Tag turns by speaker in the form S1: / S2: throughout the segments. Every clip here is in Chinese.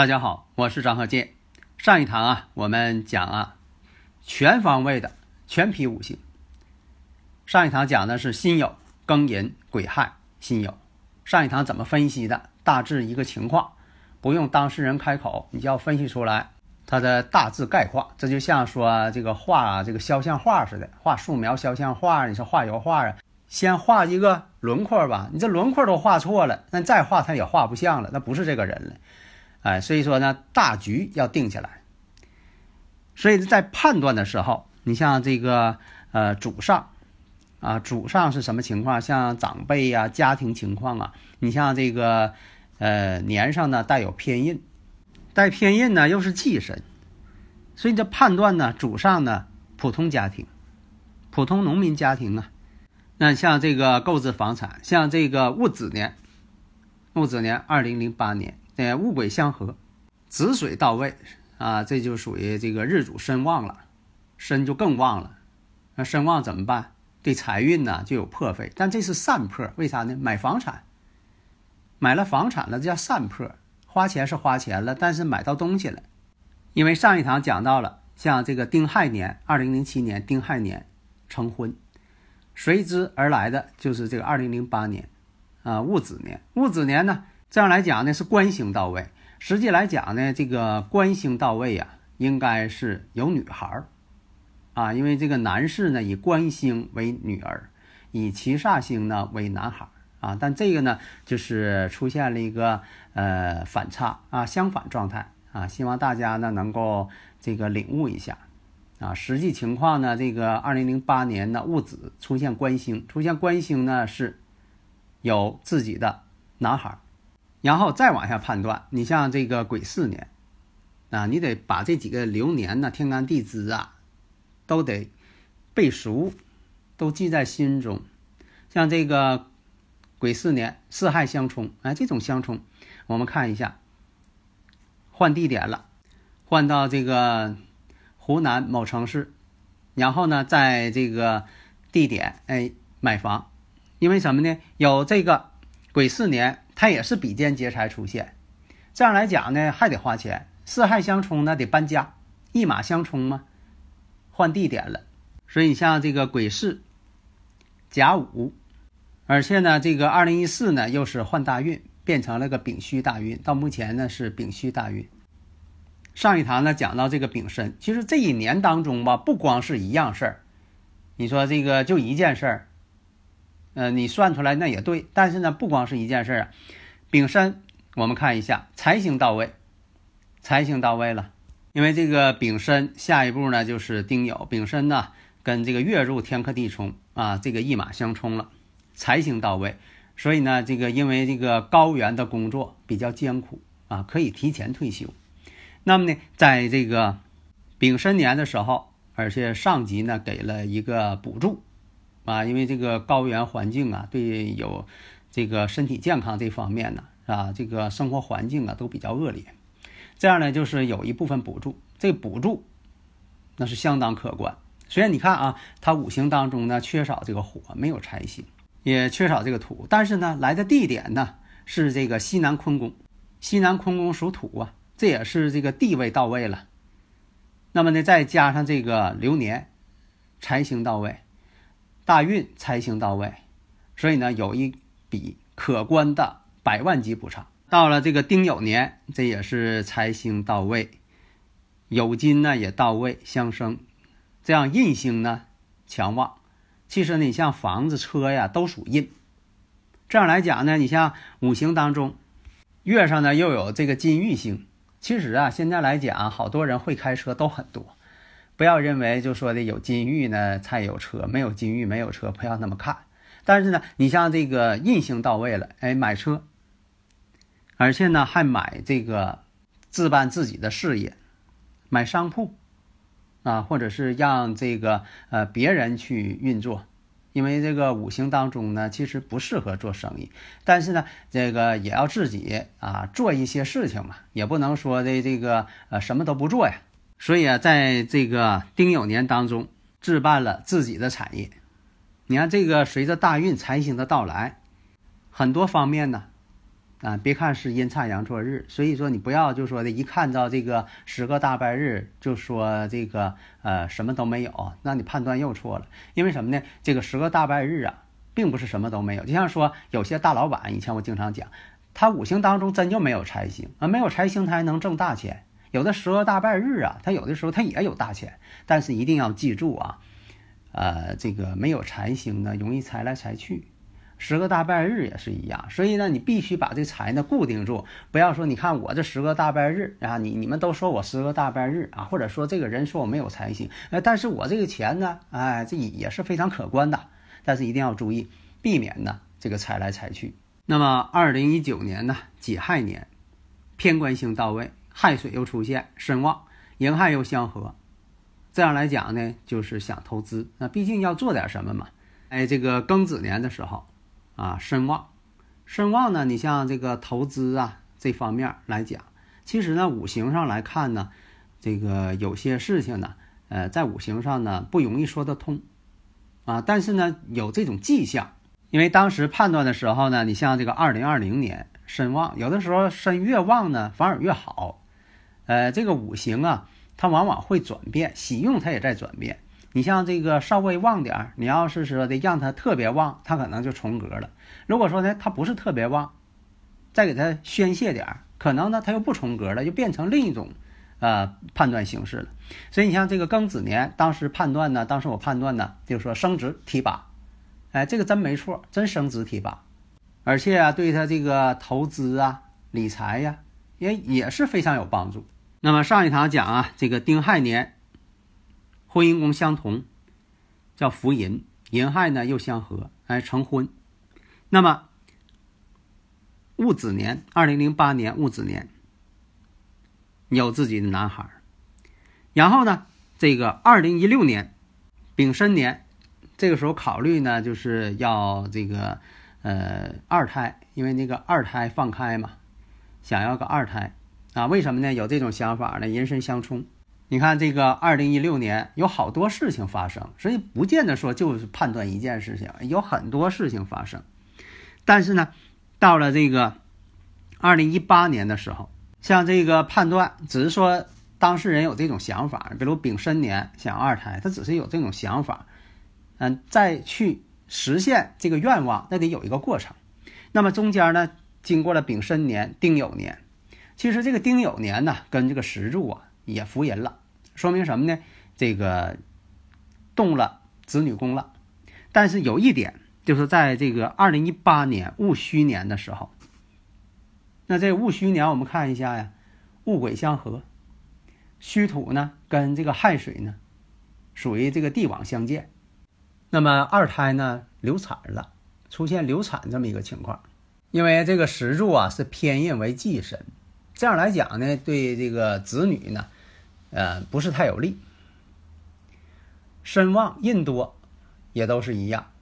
S1: 大家好，我是张和建。上一堂啊，我们讲啊，全方位的全批五行。上一堂讲的是辛酉、庚寅、癸亥、辛酉。上一堂怎么分析的？大致一个情况，不用当事人开口，你就要分析出来它的大致概况。这就像说这个画这个肖像画似的，画素描肖像画，你说画油画啊，先画一个轮廓吧，你这轮廓都画错了，那再画他也画不像了，那不是这个人了。哎，所以说呢，大局要定下来。所以在判断的时候，你像这个呃主上啊，主上是什么情况？像长辈呀、家庭情况啊，你像这个呃年上呢带有偏印，带偏印呢又是忌神，所以这判断呢，主上呢普通家庭、普通农民家庭啊，那像这个购置房产，像这个戊子年，戊子年二零零八年。呃，戊癸相合，子水到位啊，这就属于这个日主身旺了，身就更旺了。那身旺怎么办？对财运呢就有破费，但这是散破，为啥呢？买房产，买了房产了，这叫散破，花钱是花钱了，但是买到东西了。因为上一堂讲到了，像这个丁亥年，二零零七年丁亥年成婚，随之而来的就是这个二零零八年啊戊子年，戊子年呢。这样来讲呢，是官星到位。实际来讲呢，这个官星到位呀，应该是有女孩儿啊，因为这个男士呢以官星为女儿，以七煞星呢为男孩儿啊。但这个呢，就是出现了一个呃反差啊，相反状态啊。希望大家呢能够这个领悟一下啊。实际情况呢，这个二零零八年的戊子出现官星，出现官星呢是有自己的男孩儿。然后再往下判断，你像这个癸巳年，啊，你得把这几个流年呢、天干地支啊，都得背熟，都记在心中。像这个癸巳年四害相冲，哎，这种相冲，我们看一下，换地点了，换到这个湖南某城市，然后呢，在这个地点哎买房，因为什么呢？有这个癸巳年。它也是比肩劫财出现，这样来讲呢，还得花钱。四害相冲呢，得搬家，一马相冲嘛，换地点了。所以你像这个癸巳、甲午，而且呢，这个二零一四呢，又是换大运，变成了个丙戌大运。到目前呢，是丙戌大运。上一堂呢讲到这个丙申，其实这一年当中吧，不光是一样事儿，你说这个就一件事儿。呃，你算出来那也对，但是呢，不光是一件事儿啊。丙申，我们看一下财星到位，财星到位了。因为这个丙申，下一步呢就是丁酉。丙申呢跟这个月入天克地冲啊，这个一马相冲了，财星到位。所以呢，这个因为这个高原的工作比较艰苦啊，可以提前退休。那么呢，在这个丙申年的时候，而且上级呢给了一个补助。啊，因为这个高原环境啊，对有这个身体健康这方面呢，啊，这个生活环境啊都比较恶劣。这样呢，就是有一部分补助，这补助那是相当可观。虽然你看啊，它五行当中呢缺少这个火，没有财星，也缺少这个土，但是呢，来的地点呢是这个西南坤宫，西南坤宫属土啊，这也是这个地位到位了。那么呢，再加上这个流年财星到位。大运财星到位，所以呢有一笔可观的百万级补偿。到了这个丁酉年，这也是财星到位，酉金呢也到位相生，这样印星呢强旺。其实你像房子、车呀都属印。这样来讲呢，你像五行当中，月上呢又有这个金玉星。其实啊，现在来讲，好多人会开车都很多。不要认为就说的有金玉呢才有车，没有金玉没有车，不要那么看。但是呢，你像这个印星到位了，哎，买车，而且呢还买这个置办自己的事业，买商铺啊，或者是让这个呃别人去运作。因为这个五行当中呢，其实不适合做生意，但是呢，这个也要自己啊做一些事情嘛，也不能说的这个呃什么都不做呀。所以啊，在这个丁酉年当中置办了自己的产业。你看这个随着大运财星的到来，很多方面呢。啊，别看是阴差阳错日，所以说你不要就说的一看到这个十个大拜日就说这个呃什么都没有，那你判断又错了。因为什么呢？这个十个大拜日啊，并不是什么都没有。就像说有些大老板，以前我经常讲，他五行当中真就没有财星啊，没有财星他还能挣大钱。有的十个大半日啊，他有的时候他也有大钱，但是一定要记住啊，呃，这个没有财星呢，容易财来财去。十个大半日也是一样，所以呢，你必须把这财呢固定住，不要说你看我这十个大半日啊，你你们都说我十个大半日啊，或者说这个人说我没有财星，呃，但是我这个钱呢，哎，这也是非常可观的，但是一定要注意，避免呢这个财来财去。那么二零一九年呢己亥年，偏官星到位，亥水又出现，身旺，寅亥又相合，这样来讲呢，就是想投资，那毕竟要做点什么嘛，哎，这个庚子年的时候。啊，身旺，身旺呢？你像这个投资啊这方面来讲，其实呢，五行上来看呢，这个有些事情呢，呃，在五行上呢不容易说得通，啊，但是呢有这种迹象，因为当时判断的时候呢，你像这个二零二零年身旺，有的时候身越旺呢反而越好，呃，这个五行啊，它往往会转变，喜用它也在转变。你像这个稍微旺点儿，你要是说的让它特别旺，它可能就重格了。如果说呢，它不是特别旺，再给它宣泄点儿，可能呢它又不重格了，就变成另一种呃判断形式了。所以你像这个庚子年，当时判断呢，当时我判断呢，就是说升值提拔，哎，这个真没错，真升值提拔，而且啊，对他这个投资啊、理财呀，也也是非常有帮助。那么上一堂讲啊，这个丁亥年。婚姻宫相同，叫福银，银亥呢又相合，哎，成婚。那么戊子年，二零零八年戊子年有自己的男孩然后呢，这个二零一六年丙申年，这个时候考虑呢，就是要这个呃二胎，因为那个二胎放开嘛，想要个二胎啊？为什么呢？有这种想法呢？人身相冲。你看这个二零一六年有好多事情发生，所以不见得说就是判断一件事情，有很多事情发生。但是呢，到了这个二零一八年的时候，像这个判断，只是说当事人有这种想法，比如丙申年想二胎，他只是有这种想法，嗯，再去实现这个愿望，那得有一个过程。那么中间呢，经过了丙申年、丁酉年，其实这个丁酉年呢，跟这个石柱啊也伏吟了。说明什么呢？这个动了子女宫了，但是有一点，就是在这个二零一八年戊戌年的时候，那这戊戌年我们看一下呀，戊癸相合，戌土呢跟这个亥水呢，属于这个地网相见，那么二胎呢流产了，出现流产这么一个情况，因为这个石柱啊是偏印为忌神，这样来讲呢，对这个子女呢。呃，不是太有利。身旺印多，也都是一样，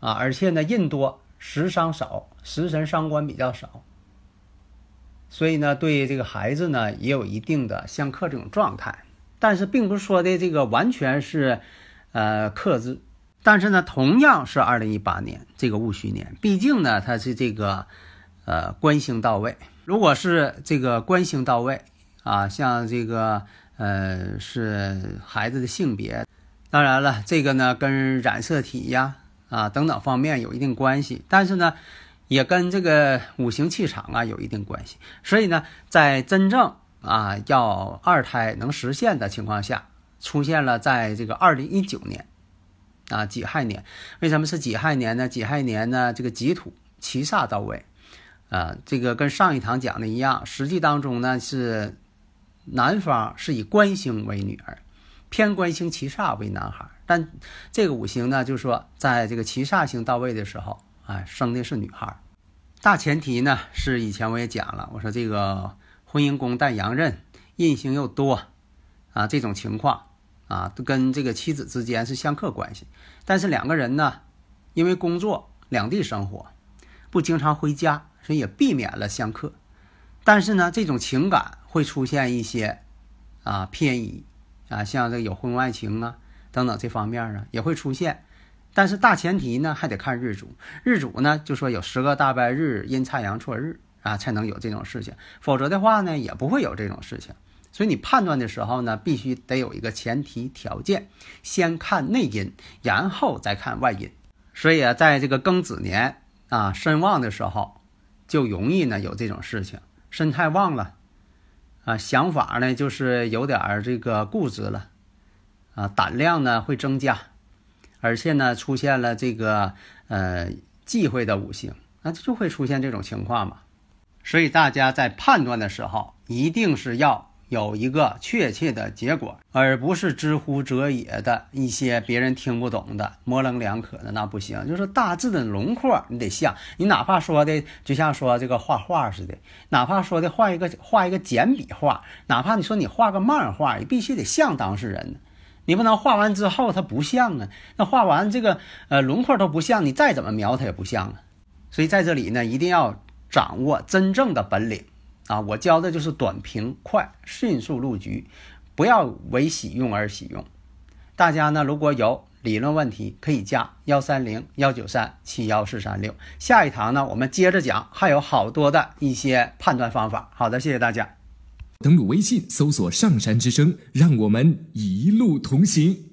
S1: 啊，而且呢，印多食伤少，食神伤官比较少，所以呢，对这个孩子呢，也有一定的相克这种状态。但是，并不是说的这个完全是，呃，克制。但是呢，同样是二零一八年这个戊戌年，毕竟呢，它是这个，呃，官星到位。如果是这个官星到位。啊，像这个，呃，是孩子的性别，当然了，这个呢跟染色体呀，啊等等方面有一定关系，但是呢，也跟这个五行气场啊有一定关系。所以呢，在真正啊要二胎能实现的情况下，出现了在这个二零一九年，啊己亥年，为什么是己亥年呢？己亥年呢，这个己土七煞到位，啊，这个跟上一堂讲的一样，实际当中呢是。男方是以官星为女儿，偏官星七煞为男孩，但这个五行呢，就是说在这个七煞星到位的时候，哎，生的是女孩。大前提呢是以前我也讲了，我说这个婚姻宫带阳刃，印星又多，啊，这种情况啊，都跟这个妻子之间是相克关系。但是两个人呢，因为工作两地生活，不经常回家，所以也避免了相克。但是呢，这种情感会出现一些啊偏移啊，像这个有婚外情啊等等这方面啊也会出现。但是大前提呢，还得看日主。日主呢，就说有十个大败日、阴差阳错日啊，才能有这种事情。否则的话呢，也不会有这种事情。所以你判断的时候呢，必须得有一个前提条件，先看内因，然后再看外因。所以啊，在这个庚子年啊，身旺的时候，就容易呢有这种事情。身太旺了啊，想法呢就是有点儿这个固执了啊，胆量呢会增加。而且呢，出现了这个呃忌讳的五行，那就会出现这种情况嘛。所以大家在判断的时候，一定是要有一个确切的结果，而不是知乎者也的一些别人听不懂的模棱两可的，那不行。就是大致的轮廓你得像，你哪怕说的就像说这个画画似的，哪怕说的画一个画一个简笔画，哪怕你说你画个漫画，也必须得像当事人。你不能画完之后它不像啊，那画完这个呃轮廓都不像，你再怎么描它也不像啊。所以在这里呢，一定要掌握真正的本领啊！我教的就是短平快，迅速入局，不要为喜用而喜用。大家呢如果有理论问题，可以加幺三零幺九三七幺四三六。下一堂呢，我们接着讲，还有好多的一些判断方法。好的，谢谢大家。
S2: 登录微信，搜索“上山之声”，让我们一路同行。